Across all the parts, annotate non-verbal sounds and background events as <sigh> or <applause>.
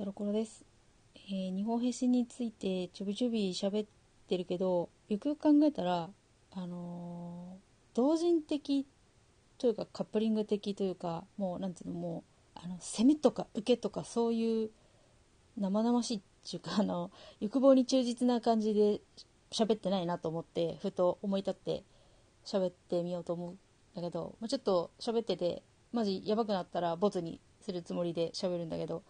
トロコロです、えー日本兵士についてちょびちょび喋ってるけどよくよく考えたらあのー同人的というかカップリング的というかもうなんていうのもうあの攻めとか受けとかそういう生々しいっていうかあの欲望に忠実な感じで喋ってないなと思ってふと思い立って喋ってみようと思うんだけど、ま、ちょっと喋っててマジやばくなったらボツにするつもりで喋るんだけど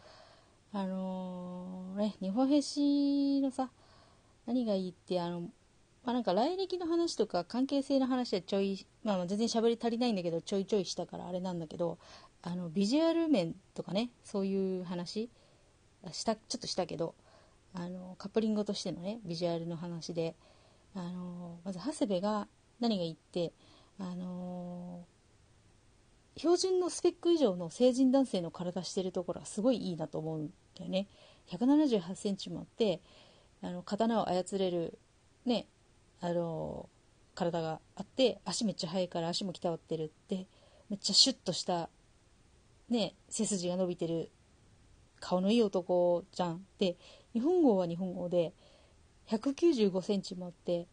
あのーね日本兵士のさ何がいいってあのまあ、なんか来歴の話とか関係性の話はちょい、まあ、全然喋り足りないんだけどちょいちょいしたからあれなんだけどあのビジュアル面とかねそういう話したちょっとしたけどあのカップリングとしてのねビジュアルの話であのまず長谷部が何がいいってあの標準のスペック以上の成人男性の体してるところはすごいいいなと思うんだよね。1 7 8センチもあってあの刀を操れるねあの体があって足めっちゃ速いから足も鍛わってるってめっちゃシュッとしたね背筋が伸びてる顔のいい男じゃんで日本語は日本語で1 9 5センチもあって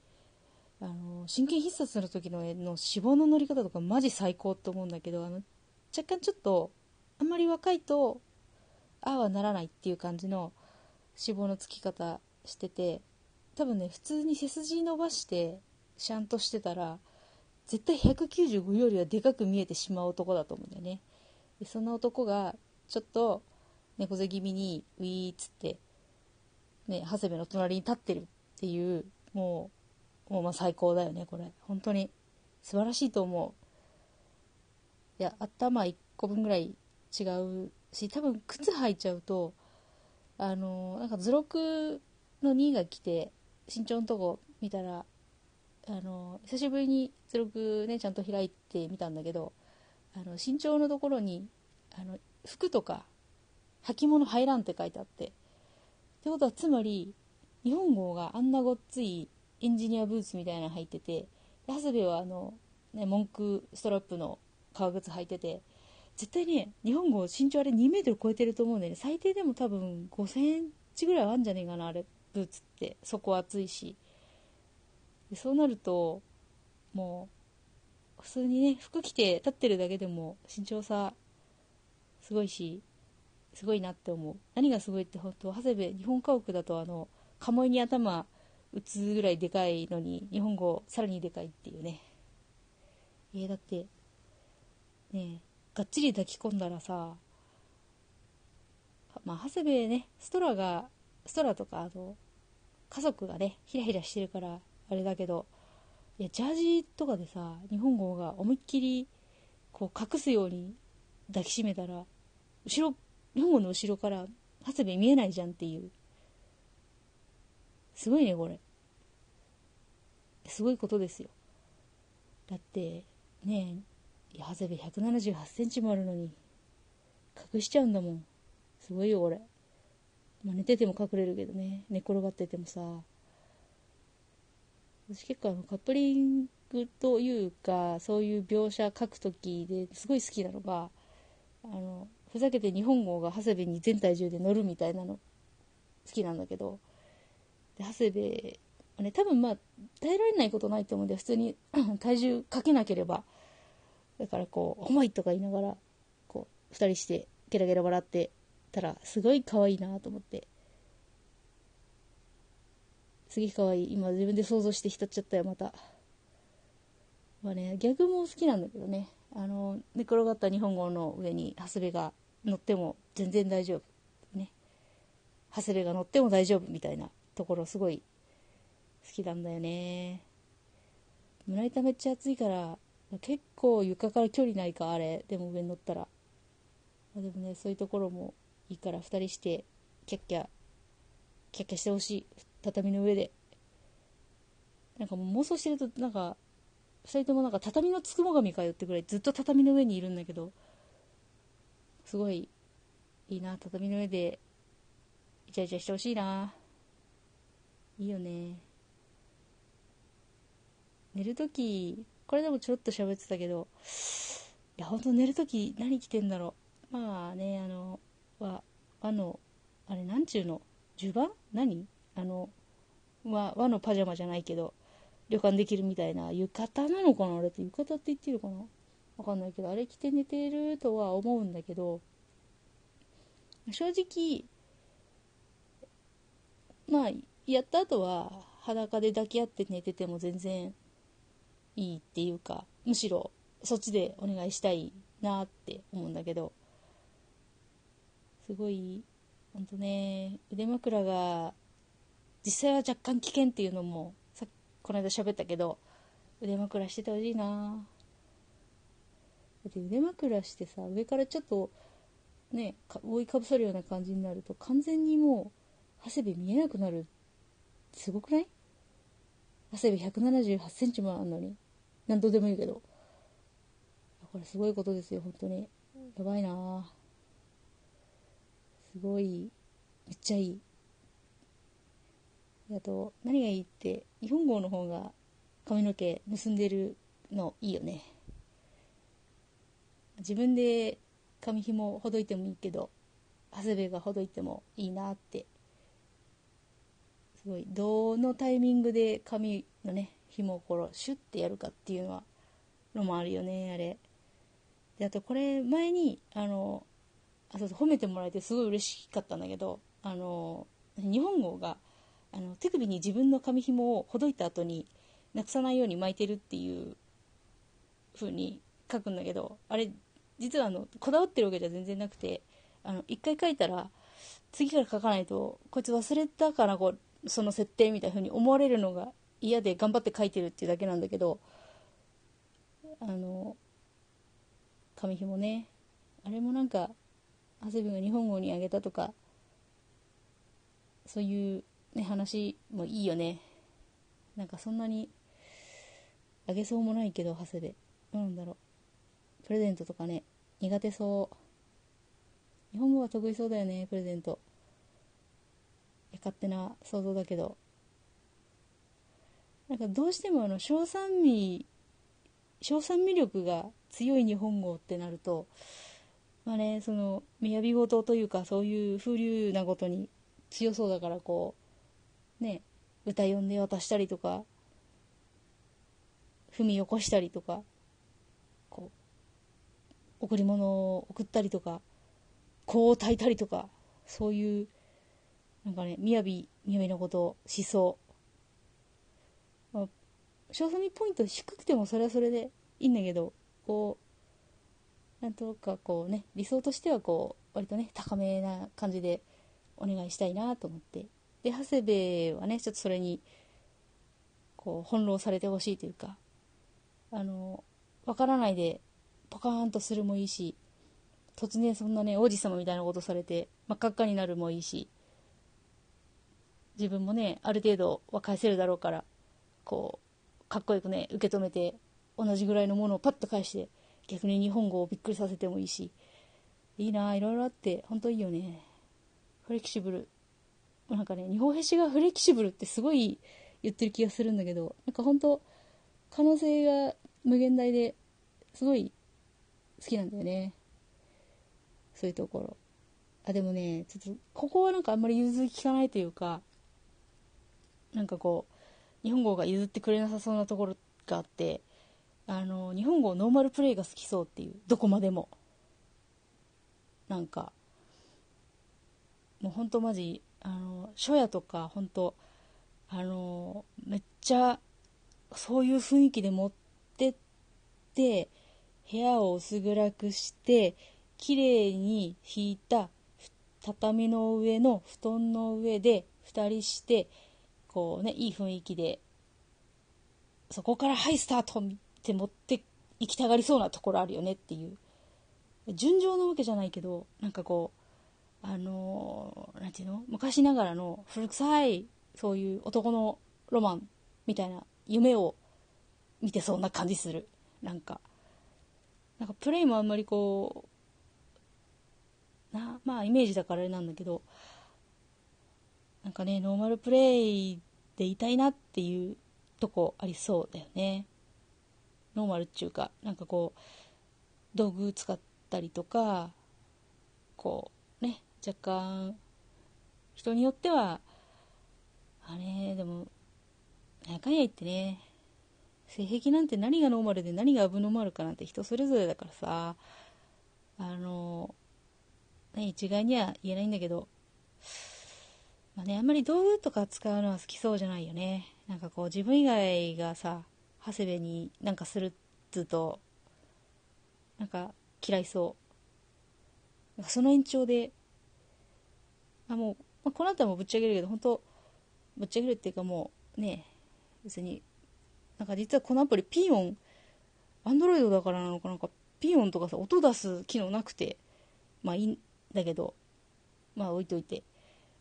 あの真剣必殺の時の絵の脂肪の乗り方とかマジ最高って思うんだけどあの若干ちょっとあんまり若いとああはならないっていう感じの脂肪のつき方してて多分ね普通に背筋伸ばしてシャンとしてたら絶対195よりはでかく見えてしまう男だと思うんだよね。でその男がちょっと猫背気味にウィーっつってね長谷部の隣に立ってるっていうもうもうまあ最高だよねこれ。本当に素晴らしいと思う。いや頭1個分ぐらい違うし多分靴履いちゃうとあのなんか図録の2が来て身長のとこ見たらあの久しぶりに図録ねちゃんと開いてみたんだけどあの身長のところにあの服とか履物入らんって書いてあって。ってことはつまり日本号があんなごっついエンジニアブーツみたいなの履いてて長谷部はあの、ね、文句ストラップの革靴履いてて絶対ね日本号身長あれ2メートル超えてると思うんだよね。最低でも多分5センチぐらいあるんじゃねえかなあれブーツって。そこ厚いし。でそうなるともう普通にね服着て立ってるだけでも身長差すごいしすごいなって思う。何がすごいって本当長谷部日本家屋だとあの鴨居に頭打つぐらいでかいのに日本語さらにでかいっていうね。え、だってねがっちり抱き込んだらさまあ長谷部ねストラがストラとかあの家族がねヒラヒラしてるからあれだけどいやジャージとかでさ日本語が思いっきりこう隠すように抱きしめたら後ろ日本語の後ろから長谷部見えないじゃんっていう。すごいねこれ。すごいことですよ。だってねえ長谷部1 7 8センチもあるのに隠しちゃうんだもん。すごいよこれ。まあ、寝てても隠れるけどね。寝転がっててもさ。私結構あのカップリングというかそういう描写書く時ですごい好きなのがあのふざけて日本語が長谷部に全体重で乗るみたいなの好きなんだけど。で長谷部ね多分まあ耐えられないことないと思うんで普通に <clears throat> 体重かけなければだからこう「重い」とか言いながらこう2人してゲラゲラ笑ってたらすごい可愛いなと思って。すげえ可愛い。今自分で想像して浸っちゃったよまた。まあねギャグも好きなんだけどね。あの寝転がった日本語の上に長谷部が乗っても全然大丈夫。ね。長谷部が乗っても大丈夫みたいなところすごい好きなんだよね。胸板めっちゃ熱いから結構床から距離ないかあれ。でも上に乗ったら。でもねそういうところもいいから2人してキャッキャキャッキャしてほしい。畳の上で。なんかもう妄想してるとなんか2人ともなんか畳のつくも神かよってくらいずっと畳の上にいるんだけどすごいいいな。畳の上でイチャイチャしてほしいな。いいよね。寝るときこれでもちょっと喋ってたけどいやほんと寝るとき何着てんだろう。まあねあの和和のあれちゅうの襦袢何？あの、まあ、和のパジャマじゃないけど旅館できるみたいな浴衣なのかな？あれって浴衣って言ってるかな？わかんないけどあれ着て寝てるとは思うんだけど正直まあやった後は裸で抱き合って寝てても全然いいっていうかむしろそっちでお願いしたいなって思うんだけどすごいほんとね腕枕が実際は若干危険っていうのもさこの間喋ったけど腕枕しててほしいな。だって腕枕してさ上からちょっとね覆いかぶさるような感じになると完全にもう長谷部見えなくなる。すごくない？長谷部1 7 8センチもあんのに。何度でもいいけど。これすごいことですよ本当に。やばいな。すごい。めっちゃいい。あと何がいいって日本語の方が髪の毛結んでるのいいよね。自分で髪紐ほどいてもいいけど長谷部がほどいてもいいなって。すごい。どのタイミングで髪のね紐をこうシュッてやるかっていうのはのもあるよねあれ。であとこれ前にあのあそうそう褒めてもらえてすごい嬉しかったんだけどあの日本語があの手首に自分の髪紐をほどいた後になくさないように巻いてるっていう風に書くんだけどあれ実はあのこだわってるわけじゃ全然なくてあの一回書いたら次から書かないとこいつ忘れたからこうその設定みたいな風に思われるのが嫌で頑張って書いてるっていうだけなんだけどあの紙紐ね。あれもなんか長谷部が日本語にあげたとかそういう、ね、話もいいよね。なんかそんなにあげそうもないけど長谷部。どうなんだろう。プレゼントとかね苦手そう。日本語は得意そうだよねプレゼント。勝手な想像だけど。なんかどうしてもあの小酸味小酸味力が強い日本語ってなるとまあねその雅事というかそういう風流なことに強そうだからこうね歌読んで渡したりとか踏み起こしたりとかこう贈り物を送ったりとか香を焚いたりとかそういうなんかね雅雅なことをしそう小ソミポイント低くてもそれはそれでいいんだけどこうなんとかこうね理想としてはこう割とね高めな感じでお願いしたいなと思って。で長谷部はねちょっとそれにこう翻弄されてほしいというかあのわからないでポカーンとするもいいし突然そんなね王子様みたいなことされて真っ赤っかになるもいいし自分もねある程度は返せるだろうからこうかっこよくね受け止めて同じぐらいのものをパッと返して逆に日本語をびっくりさせてもいいしいいないろいろあって本当いいよね。フレキシブル。なんかね日本へしがフレキシブルってすごい言ってる気がするんだけどなんか本当可能性が無限大ですごい好きなんだよね。そういうところ。あでもねちょっとここはなんかあんまり融通きかないというかなんかこう日本語が譲ってくれなさそうなところがあってあの日本語ノーマルプレイが好きそうっていうどこまでも。なんかもうほんとマジあの初夜とかほんとあのめっちゃそういう雰囲気で持ってって部屋を薄暗くして綺麗に引いた畳の上の布団の上で2人してこうね、いい雰囲気で、そこからはいスタートって持って行きたがりそうなところあるよねっていう。純情なわけじゃないけど、なんかこう、あのー、なんていうの？昔ながらの古臭い、そういう男のロマンみたいな夢を見てそうな感じする。なんか。なんかプレイもあんまりこう、な、まあイメージだからあれなんだけど、なんかね、ノーマルプレイでいたいなっていうとこありそうだよね。ノーマルっていうか、なんかこう、道具使ったりとか、こう、ね、若干、人によってはあれでもなんかんや言ってね性癖なんて何がノーマルで何がアブノーマルかなんて人それぞれだからさあのね一概には言えないんだけどまあねあんまり道具とか使うのは好きそうじゃないよね。なんかこう自分以外がさ長谷部になんかするっつうとなんか嫌いそう。その延長であもう、まあ、この後はもうぶっちゃけるけど本当ぶっちゃけるっていうかもうね別になんか実はこのアプリピーオンアンドロイドだからなのかなんかピーオンとかさ音出す機能なくてまあいいんだけどまあ置いといて。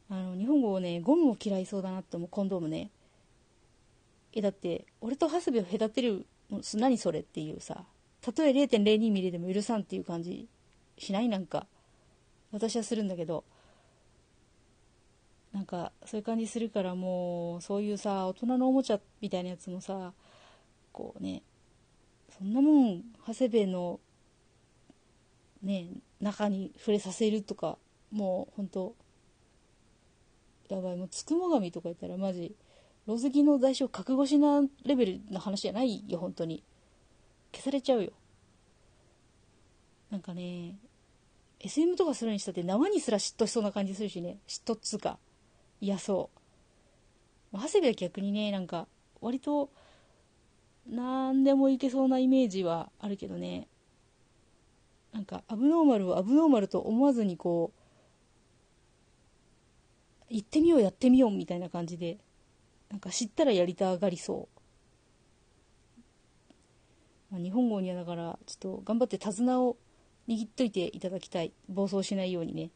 あの日本語をねゴムを嫌いそうだなって思うコンドームね。えだって俺と長谷部を隔てる何それっていうさ。たとえ0.02ミリでも許さんっていう感じしない？なんか私はするんだけど。なんかそういう感じするからもうそういうさ大人のおもちゃみたいなやつもさこうねそんなもん長谷部のね中に触れさせるとかもうほんとやばいもうつくも神とか言ったらマジ老石の代償覚悟しなレベルの話じゃないよ本当に。消されちゃうよ。なんかね SM とかするにしたって縄にすら嫉妬しそうな感じするしね。嫉妬っつうか。嫌そう。長谷部は逆にねなんか割と何でもいけそうなイメージはあるけどね。なんかアブノーマルをアブノーマルと思わずにこう行ってみようやってみようみたいな感じでなんか知ったらやりたがりそう、まあ、日本語にはだからちょっと頑張って手綱を握っといていただきたい。暴走しないようにね。